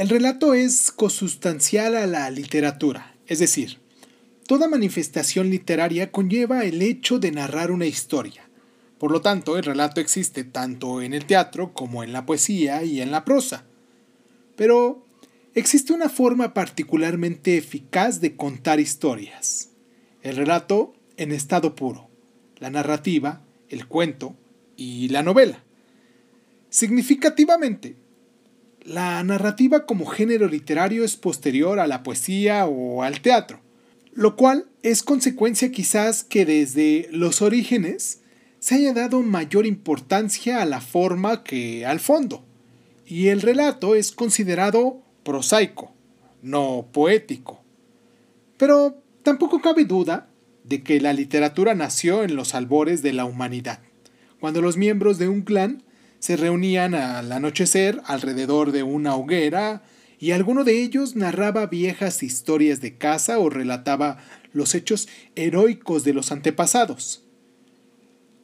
El relato es cosustancial a la literatura, es decir, toda manifestación literaria conlleva el hecho de narrar una historia. Por lo tanto, el relato existe tanto en el teatro como en la poesía y en la prosa. Pero existe una forma particularmente eficaz de contar historias. El relato en estado puro, la narrativa, el cuento y la novela. Significativamente, la narrativa como género literario es posterior a la poesía o al teatro, lo cual es consecuencia quizás que desde los orígenes se haya dado mayor importancia a la forma que al fondo, y el relato es considerado prosaico, no poético. Pero tampoco cabe duda de que la literatura nació en los albores de la humanidad, cuando los miembros de un clan se reunían al anochecer alrededor de una hoguera y alguno de ellos narraba viejas historias de caza o relataba los hechos heroicos de los antepasados.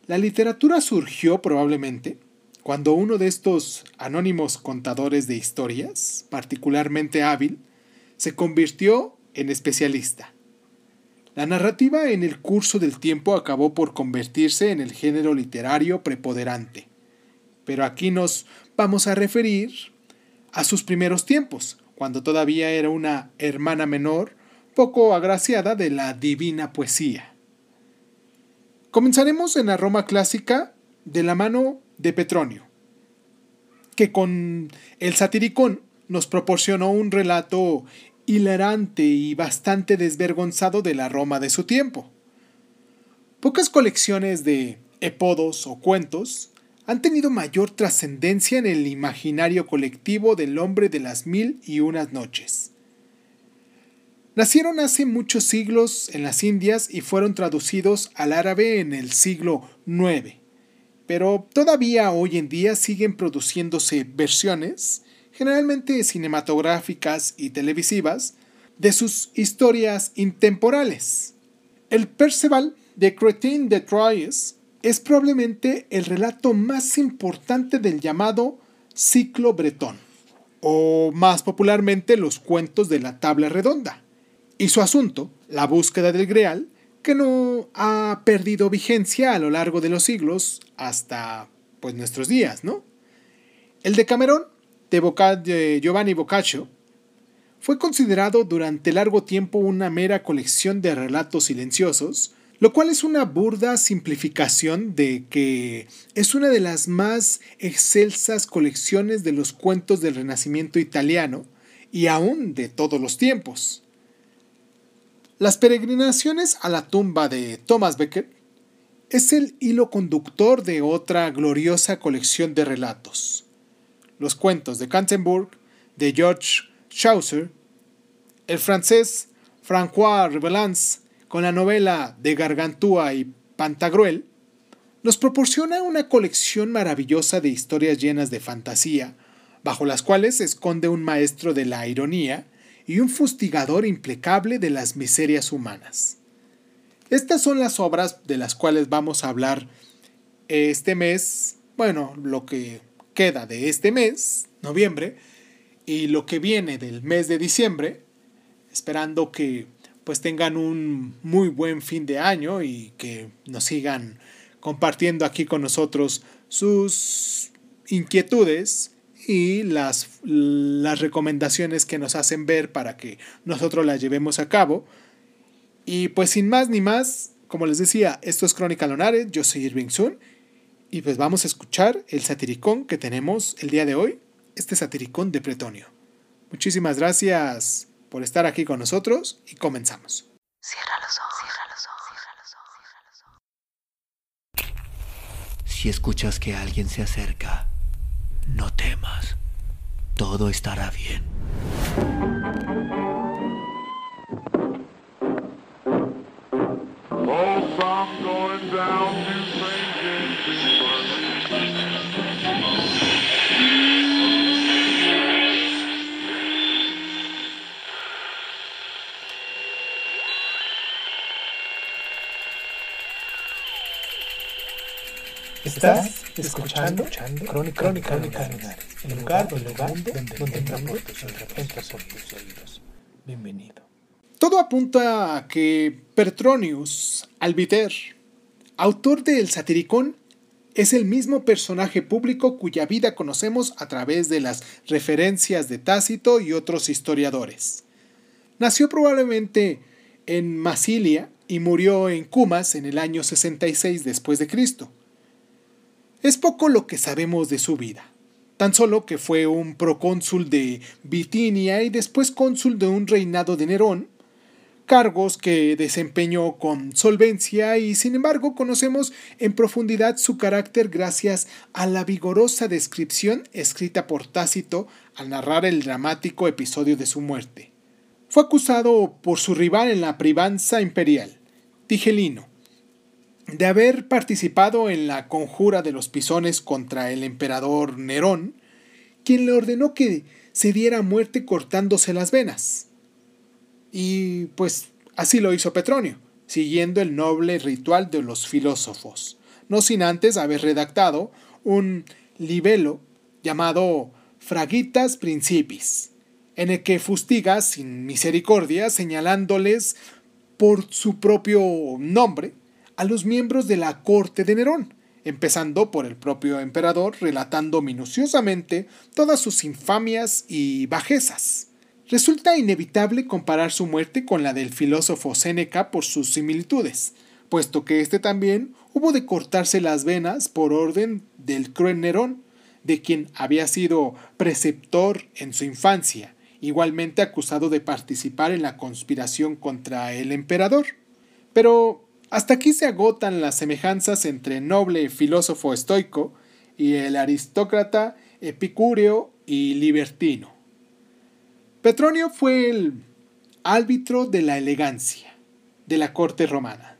La literatura surgió probablemente cuando uno de estos anónimos contadores de historias, particularmente hábil, se convirtió en especialista. La narrativa en el curso del tiempo acabó por convertirse en el género literario preponderante pero aquí nos vamos a referir a sus primeros tiempos, cuando todavía era una hermana menor, poco agraciada de la divina poesía. Comenzaremos en la Roma clásica de la mano de Petronio, que con el satiricón nos proporcionó un relato hilarante y bastante desvergonzado de la Roma de su tiempo. Pocas colecciones de epodos o cuentos han tenido mayor trascendencia en el imaginario colectivo del hombre de las mil y unas noches. Nacieron hace muchos siglos en las Indias y fueron traducidos al árabe en el siglo IX, pero todavía hoy en día siguen produciéndose versiones, generalmente cinematográficas y televisivas, de sus historias intemporales. El Perceval de Cretin de Troyes es probablemente el relato más importante del llamado ciclo bretón, o más popularmente los cuentos de la tabla redonda, y su asunto, la búsqueda del Greal, que no ha perdido vigencia a lo largo de los siglos hasta pues nuestros días, ¿no? El de Camerón, de Giovanni Boccaccio, fue considerado durante largo tiempo una mera colección de relatos silenciosos lo cual es una burda simplificación de que es una de las más excelsas colecciones de los cuentos del Renacimiento italiano y aún de todos los tiempos. Las peregrinaciones a la tumba de Thomas Becket es el hilo conductor de otra gloriosa colección de relatos. Los cuentos de Canterbury de George Chaucer, el francés François Rabelais con la novela de Gargantúa y Pantagruel, nos proporciona una colección maravillosa de historias llenas de fantasía, bajo las cuales se esconde un maestro de la ironía y un fustigador implacable de las miserias humanas. Estas son las obras de las cuales vamos a hablar este mes, bueno, lo que queda de este mes, noviembre, y lo que viene del mes de diciembre, esperando que pues tengan un muy buen fin de año y que nos sigan compartiendo aquí con nosotros sus inquietudes y las, las recomendaciones que nos hacen ver para que nosotros las llevemos a cabo. Y pues sin más ni más, como les decía, esto es Crónica Lonares, yo soy Irving Sun y pues vamos a escuchar el satiricón que tenemos el día de hoy, este satiricón de Pretonio. Muchísimas gracias por estar aquí con nosotros y comenzamos. Cierra los ojos, cierra los ojos, cierra los ojos, cierra los ojos. Si escuchas que alguien se acerca, no temas. Todo estará bien. Oh, Estás escuchando, Crónica, Crónica, Crónica el lugar, el lugar donde, donde, donde por tus oídos. Bienvenido. Todo apunta a que Petronius Albiter, autor del Satiricón, es el mismo personaje público cuya vida conocemos a través de las referencias de Tácito y otros historiadores. Nació probablemente en Masilia y murió en Cumas en el año 66 después de Cristo. Es poco lo que sabemos de su vida. Tan solo que fue un procónsul de Bitinia y después cónsul de un reinado de Nerón, cargos que desempeñó con solvencia y sin embargo conocemos en profundidad su carácter gracias a la vigorosa descripción escrita por Tácito al narrar el dramático episodio de su muerte. Fue acusado por su rival en la privanza imperial, Tigelino, de haber participado en la conjura de los pisones contra el emperador Nerón, quien le ordenó que se diera muerte cortándose las venas. Y pues así lo hizo Petronio, siguiendo el noble ritual de los filósofos, no sin antes haber redactado un libelo llamado Fragitas Principis, en el que fustiga sin misericordia señalándoles por su propio nombre a los miembros de la corte de Nerón, empezando por el propio emperador, relatando minuciosamente todas sus infamias y bajezas. Resulta inevitable comparar su muerte con la del filósofo Séneca por sus similitudes, puesto que éste también hubo de cortarse las venas por orden del cruel Nerón, de quien había sido preceptor en su infancia, igualmente acusado de participar en la conspiración contra el emperador. Pero hasta aquí se agotan las semejanzas entre noble filósofo estoico y el aristócrata epicúreo y libertino. Petronio fue el árbitro de la elegancia de la corte romana,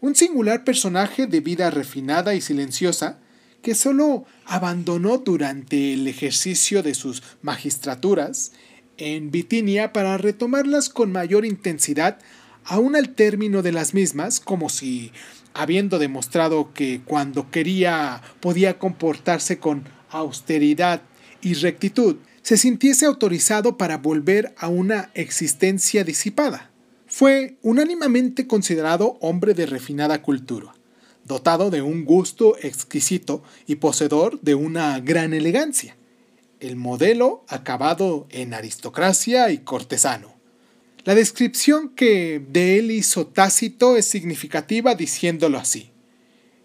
un singular personaje de vida refinada y silenciosa que solo abandonó durante el ejercicio de sus magistraturas en Bitinia para retomarlas con mayor intensidad aún al término de las mismas, como si, habiendo demostrado que cuando quería podía comportarse con austeridad y rectitud, se sintiese autorizado para volver a una existencia disipada. Fue unánimemente considerado hombre de refinada cultura, dotado de un gusto exquisito y poseedor de una gran elegancia, el modelo acabado en aristocracia y cortesano. La descripción que de él hizo Tácito es significativa diciéndolo así.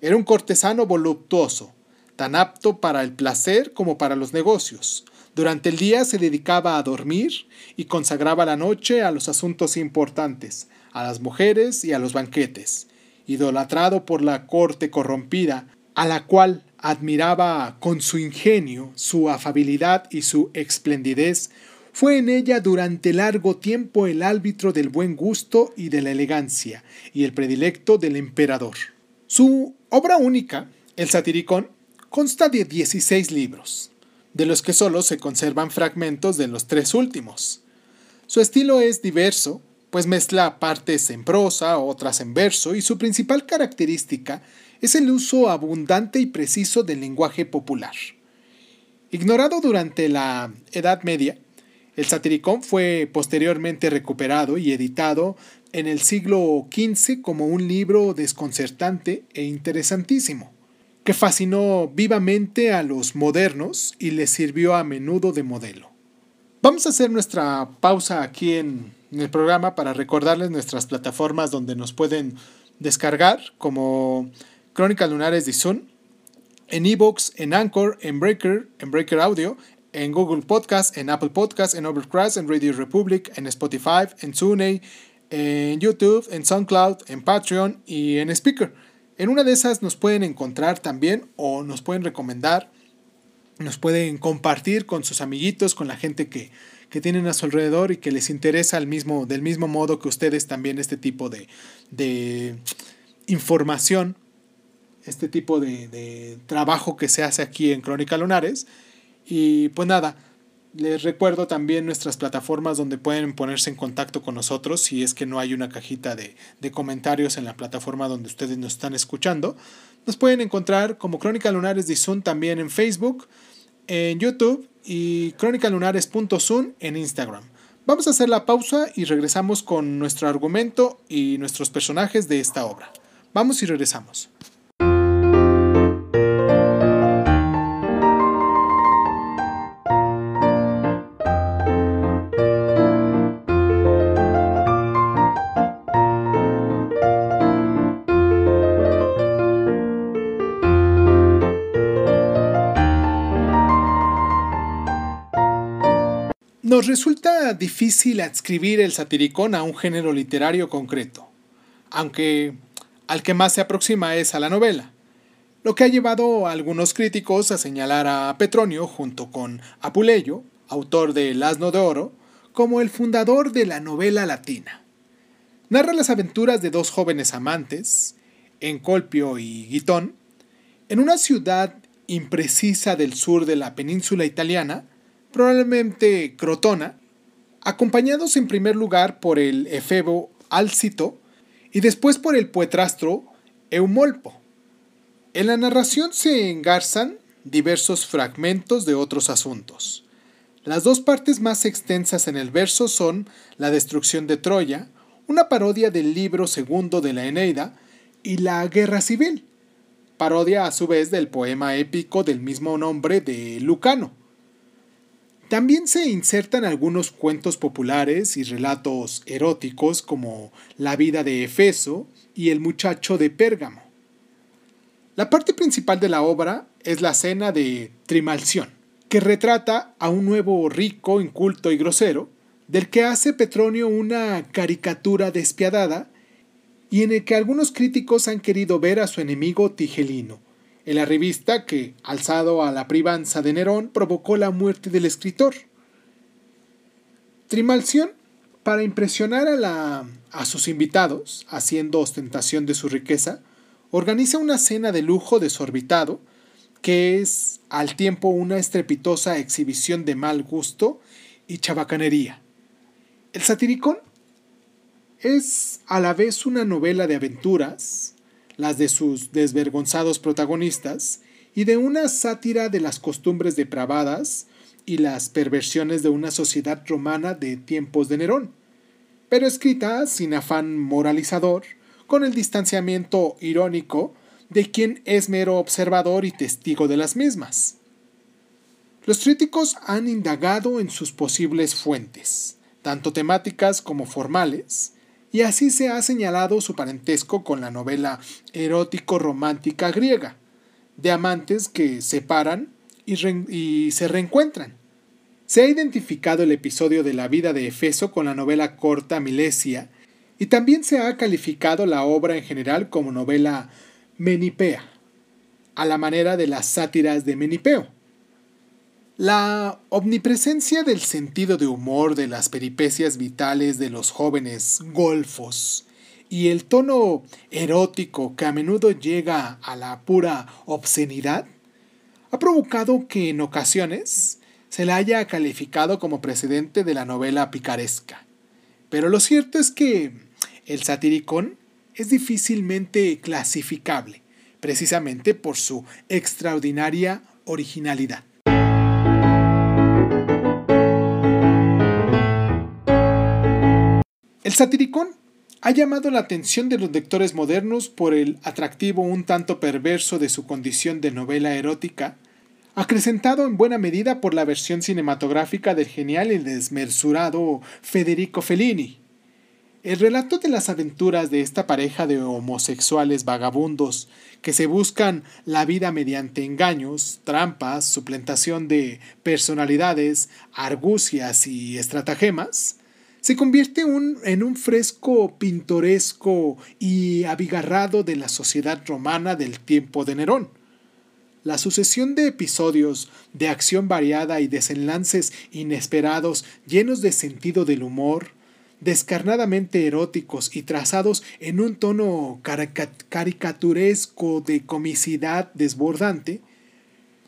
Era un cortesano voluptuoso, tan apto para el placer como para los negocios. Durante el día se dedicaba a dormir y consagraba la noche a los asuntos importantes, a las mujeres y a los banquetes. Idolatrado por la corte corrompida, a la cual admiraba con su ingenio, su afabilidad y su esplendidez, fue en ella durante largo tiempo el árbitro del buen gusto y de la elegancia, y el predilecto del emperador. Su obra única, el Satiricón, consta de 16 libros, de los que solo se conservan fragmentos de los tres últimos. Su estilo es diverso, pues mezcla partes en prosa, otras en verso, y su principal característica es el uso abundante y preciso del lenguaje popular. Ignorado durante la Edad Media, el satiricón fue posteriormente recuperado y editado en el siglo XV como un libro desconcertante e interesantísimo, que fascinó vivamente a los modernos y les sirvió a menudo de modelo. Vamos a hacer nuestra pausa aquí en, el programa para recordarles nuestras plataformas donde nos pueden descargar, como Crónicas Lunares de Sun, en Evox, en Anchor, en Breaker, en Breaker Audio, en Google Podcast, en Apple Podcast, en Overcast, en Radio Republic, en Spotify, en Zune, en YouTube, en SoundCloud, en Patreon y en Speaker. En una de esas nos pueden encontrar también o nos pueden recomendar, nos pueden compartir con sus amiguitos, con la gente que, tienen a su alrededor y que les interesa al mismo, del mismo modo que ustedes también este tipo de, de información, este tipo de, de trabajo que se hace aquí en Crónica Lunares. Y pues nada, Les recuerdo también nuestras plataformas donde pueden ponerse en contacto con nosotros si es que no hay una cajita de, de, comentarios en la plataforma donde ustedes nos están escuchando. Nos pueden encontrar como Crónica Lunares de Zoom también en Facebook, en YouTube y crónicalunares.zoom en Instagram. Vamos a hacer la pausa y regresamos con nuestro argumento y nuestros personajes de esta obra. Vamos y regresamos. Difícil adscribir el satiricón a un género literario concreto, aunque al que más se aproxima es a la novela, lo que ha llevado a algunos críticos a señalar a Petronio junto con Apuleyo, autor de El asno de oro, como el fundador de la novela latina. Narra las aventuras de dos jóvenes amantes, Encolpio y Guitón, en una ciudad imprecisa del sur de la península italiana, probablemente Crotona, acompañados en primer lugar por el efebo Alcito y después por el poetrastro Eumolpo. En la narración se engarzan diversos fragmentos de otros asuntos. Las dos partes más extensas en el verso son la destrucción de Troya, una parodia del libro segundo de la Eneida, y la guerra civil, parodia a su vez del poema épico del mismo nombre de Lucano. También se insertan algunos cuentos populares y relatos eróticos como La vida de Efeso y El muchacho de Pérgamo. La parte principal de la obra es la cena de Trimalción, que retrata a un nuevo rico, inculto y grosero, del que hace Petronio una caricatura despiadada y en el que algunos críticos han querido ver a su enemigo Tigelino, en la revista que, alzado a la privanza de Nerón, provocó la muerte del escritor. Trimalción, para impresionar a, la, a sus invitados, haciendo ostentación de su riqueza, organiza una cena de lujo desorbitado, que es al tiempo una estrepitosa exhibición de mal gusto y chabacanería. El satiricón es a la vez una novela de aventuras, las de sus desvergonzados protagonistas, y de una sátira de las costumbres depravadas y las perversiones de una sociedad romana de tiempos de Nerón, pero escrita sin afán moralizador, con el distanciamiento irónico de quien es mero observador y testigo de las mismas. Los críticos han indagado en sus posibles fuentes, tanto temáticas como formales, y así se ha señalado su parentesco con la novela erótico-romántica griega, de amantes que se paran y, se reencuentran. Se ha identificado el episodio de la vida de Efeso con la novela corta Milesia, y también se ha calificado la obra en general como novela menipea, a la manera de las sátiras de Menipeo. La omnipresencia del sentido de humor de las peripecias vitales de los jóvenes golfos y el tono erótico que a menudo llega a la pura obscenidad ha provocado que en ocasiones se la haya calificado como precedente de la novela picaresca. Pero lo cierto es que el satiricón es difícilmente clasificable, precisamente por su extraordinaria originalidad. El satiricón ha llamado la atención de los lectores modernos por el atractivo un tanto perverso de su condición de novela erótica, acrecentado en buena medida por la versión cinematográfica del genial y desmesurado Federico Fellini. El relato de las aventuras de esta pareja de homosexuales vagabundos que se buscan la vida mediante engaños, trampas, suplantación de personalidades, argucias y estratagemas, se convierte en un fresco pintoresco y abigarrado de la sociedad romana del tiempo de Nerón. La sucesión de episodios de acción variada y desenlaces inesperados llenos de sentido del humor, descarnadamente eróticos y trazados en un tono caricaturesco de comicidad desbordante,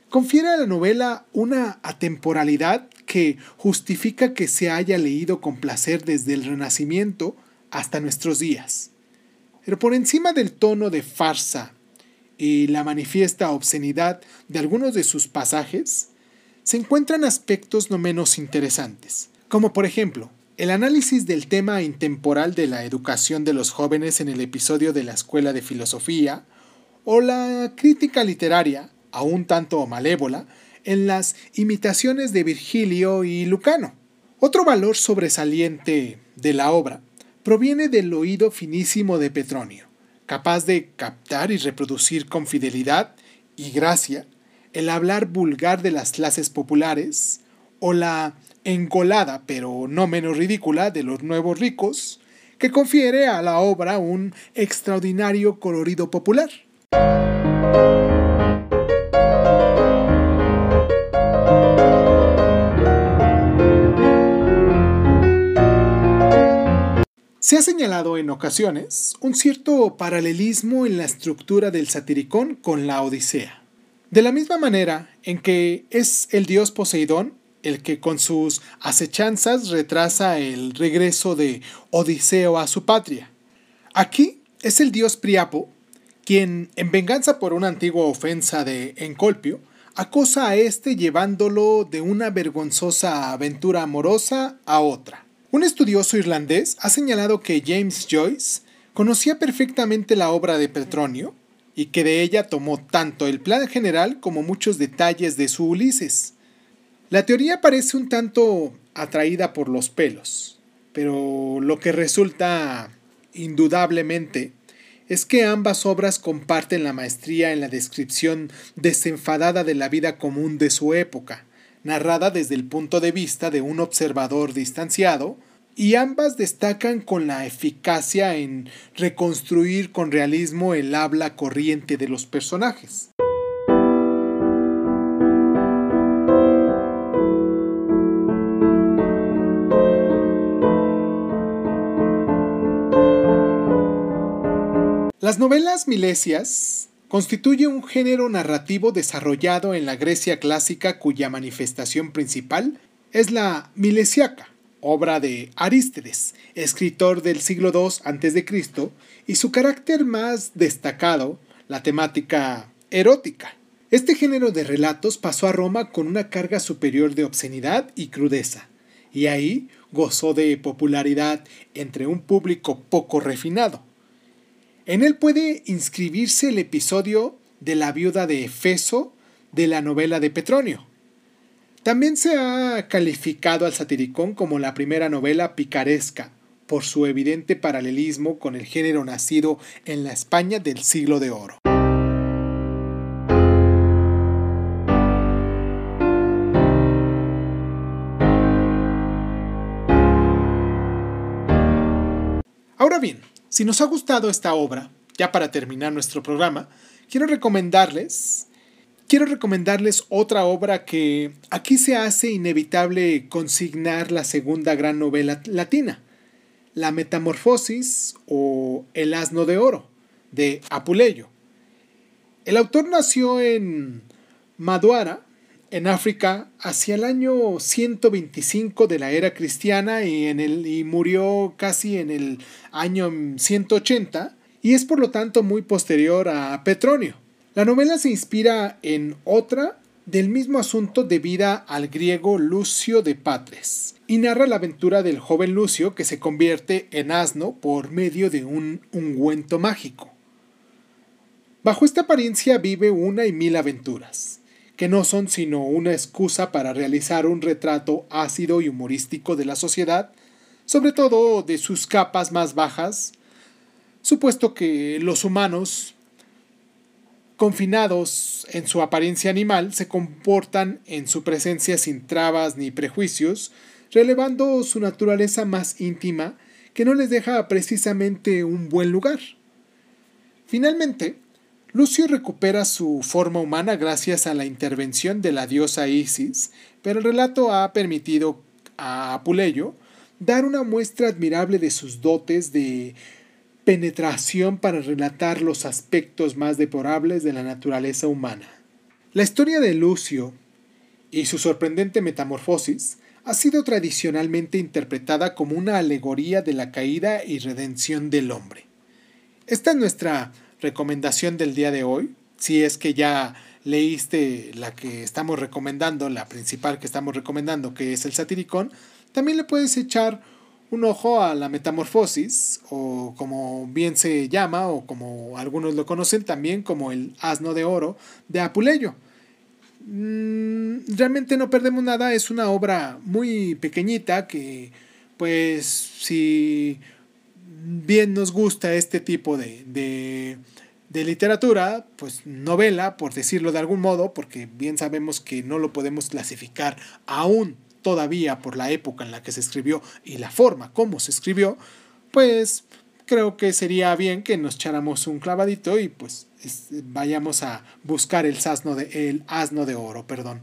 confiere a la novela una atemporalidad que justifica que se haya leído con placer desde el Renacimiento hasta nuestros días. Pero por encima del tono de farsa y la manifiesta obscenidad de algunos de sus pasajes, se encuentran aspectos no menos interesantes, como por ejemplo el análisis del tema intemporal de la educación de los jóvenes en el episodio de la Escuela de Filosofía, o la crítica literaria, aún tanto malévola, en las imitaciones de Virgilio y Lucano. Otro valor sobresaliente de la obra proviene del oído finísimo de Petronio, capaz de captar y reproducir con fidelidad y gracia el hablar vulgar de las clases populares o la engolada, pero no menos ridícula, de los nuevos ricos, que confiere a la obra un extraordinario colorido popular. Se ha señalado en ocasiones un cierto paralelismo en la estructura del satiricón con la Odisea. De la misma manera en que es el dios Poseidón el que con sus acechanzas retrasa el regreso de Odiseo a su patria. Aquí es el dios Priapo quien, en venganza por una antigua ofensa de Encolpio, acosa a éste llevándolo de una vergonzosa aventura amorosa a otra. Un estudioso irlandés ha señalado que James Joyce conocía perfectamente la obra de Petronio y que de ella tomó tanto el plan general como muchos detalles de su Ulises. La teoría parece un tanto atraída por los pelos, pero lo que resulta indudablemente es que ambas obras comparten la maestría en la descripción desenfadada de la vida común de su época, narrada desde el punto de vista de un observador distanciado, y ambas destacan con la eficacia en reconstruir con realismo el habla corriente de los personajes. Las novelas milesias constituyen un género narrativo desarrollado en la Grecia clásica cuya manifestación principal es la milesiaca obra de Arístedes, escritor del siglo II a.C., y su carácter más destacado, la temática erótica. Este género de relatos pasó a Roma con una carga superior de obscenidad y crudeza, y ahí gozó de popularidad entre un público poco refinado. En él puede inscribirse el episodio de la viuda de Efeso de la novela de Petronio, también se ha calificado al satiricón como la primera novela picaresca, por su evidente paralelismo con el género nacido en la España del siglo de oro. Ahora bien, si nos ha gustado esta obra, ya para terminar nuestro programa, quiero recomendarles quiero recomendarles otra obra que aquí se hace inevitable consignar la segunda gran novela latina, La Metamorfosis o El Asno de Oro, de Apuleyo. El autor nació en Maduara, en África, hacia el año 125 de la era cristiana y, en el, y murió casi en el año 180, y es por lo tanto muy posterior a Petronio. La novela se inspira en otra del mismo asunto debida al griego Lucio de Patres y narra la aventura del joven Lucio que se convierte en asno por medio de un ungüento mágico. Bajo esta apariencia vive una y mil aventuras, que no son sino una excusa para realizar un retrato ácido y humorístico de la sociedad, sobre todo de sus capas más bajas, supuesto que los humanos confinados en su apariencia animal, se comportan en su presencia sin trabas ni prejuicios, relevando su naturaleza más íntima que no les deja precisamente un buen lugar. Finalmente, Lucio recupera su forma humana gracias a la intervención de la diosa Isis, pero el relato ha permitido a Apuleyo dar una muestra admirable de sus dotes de penetración para relatar los aspectos más deplorables de la naturaleza humana. La historia de Lucio y su sorprendente metamorfosis ha sido tradicionalmente interpretada como una alegoría de la caída y redención del hombre. Esta es nuestra recomendación del día de hoy. Si es que ya leíste la que estamos recomendando, la principal que estamos recomendando, que es el satiricón, también le puedes echar un ojo a la metamorfosis, o como bien se llama, o como algunos lo conocen también como el asno de oro de Apuleyo. Mm, realmente no perdemos nada, es una obra muy pequeñita que pues si bien nos gusta este tipo de, de, de, literatura, pues novela, por decirlo de algún modo, porque bien sabemos que no lo podemos clasificar aún todavía por la época en la que se escribió y la forma como se escribió, pues creo que sería bien que nos echáramos un clavadito y pues vayamos a buscar el asno de, el asno de oro. Perdón.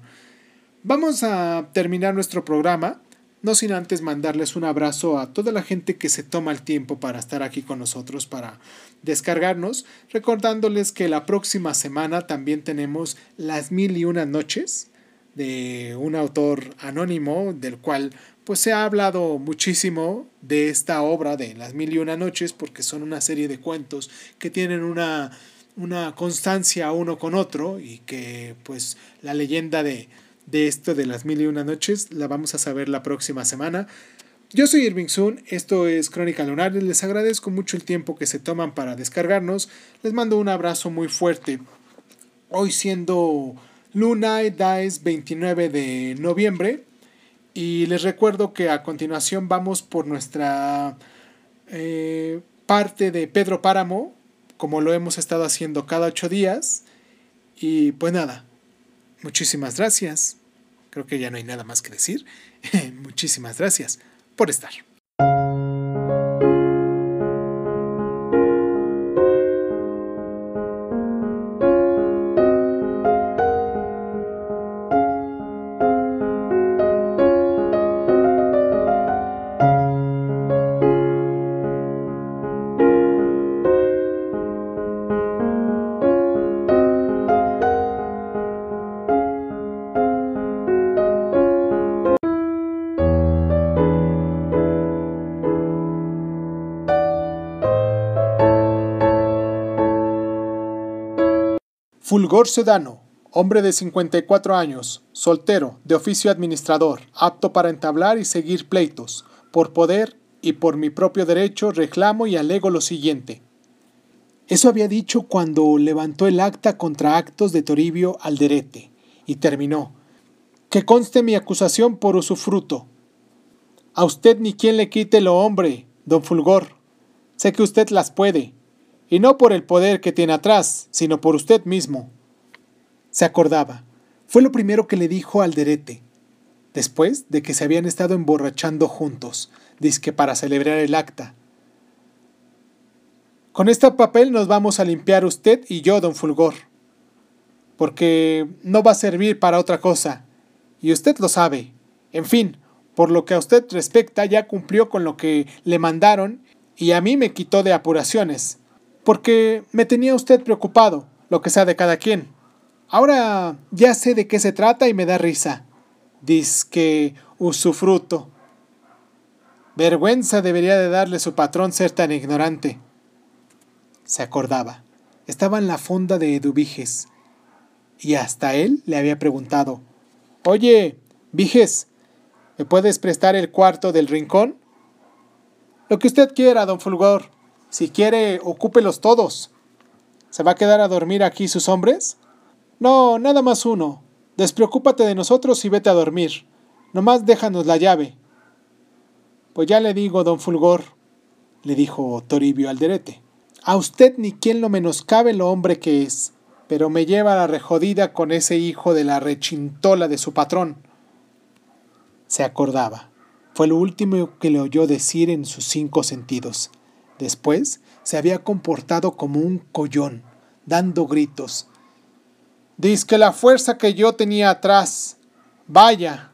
Vamos a terminar nuestro programa, no sin antes mandarles un abrazo a toda la gente que se toma el tiempo para estar aquí con nosotros, para descargarnos, recordándoles que la próxima semana también tenemos las mil y una noches de un autor anónimo del cual pues se ha hablado muchísimo de esta obra de Las Mil y Una Noches porque son una serie de cuentos que tienen una, una constancia uno con otro y que pues la leyenda de, de esto de Las Mil y Una Noches la vamos a saber la próxima semana. Yo soy Irving Sun, esto es Crónica Lunar, les agradezco mucho el tiempo que se toman para descargarnos, les mando un abrazo muy fuerte. Hoy siendo Luna Dice 29 de noviembre. Y les recuerdo que a continuación vamos por nuestra eh, parte de Pedro Páramo, como lo hemos estado haciendo cada ocho días. Y pues nada, muchísimas gracias. Creo que ya no hay nada más que decir. muchísimas gracias por estar. Fulgor Sedano, hombre de 54 años, soltero, de oficio administrador, apto para entablar y seguir pleitos. Por poder y por mi propio derecho reclamo y alego lo siguiente. Eso había dicho cuando levantó el acta contra actos de Toribio Alderete, y terminó. Que conste mi acusación por usufruto. A usted ni quien le quite lo hombre, don Fulgor. Sé que usted las puede, y no por el poder que tiene atrás, sino por usted mismo. Se acordaba. Fue lo primero que le dijo al derete, después de que se habían estado emborrachando juntos, disque para celebrar el acta. Con este papel nos vamos a limpiar usted y yo, don Fulgor, porque no va a servir para otra cosa, y usted lo sabe. En fin, por lo que a usted respecta, ya cumplió con lo que le mandaron y a mí me quitó de apuraciones porque me tenía usted preocupado, lo que sea de cada quien. Ahora ya sé de qué se trata y me da risa. Diz que usufruto. Vergüenza debería de darle su patrón ser tan ignorante. Se acordaba. Estaba en la fonda de Eduviges. Y hasta él le había preguntado, Oye, Viges, ¿me puedes prestar el cuarto del rincón? Lo que usted quiera, don Fulgor. Si quiere, ocúpelos todos. ¿Se va a quedar a dormir aquí sus hombres? No, nada más uno. Despreocúpate de nosotros y vete a dormir. Nomás déjanos la llave. Pues ya le digo, don Fulgor, le dijo Toribio Alderete. A usted ni quien lo menoscabe lo hombre que es, pero me lleva a la rejodida con ese hijo de la rechintola de su patrón. Se acordaba. Fue lo último que le oyó decir en sus cinco sentidos. Después se había comportado como un collón, dando gritos. Diz que la fuerza que yo tenía atrás. Vaya,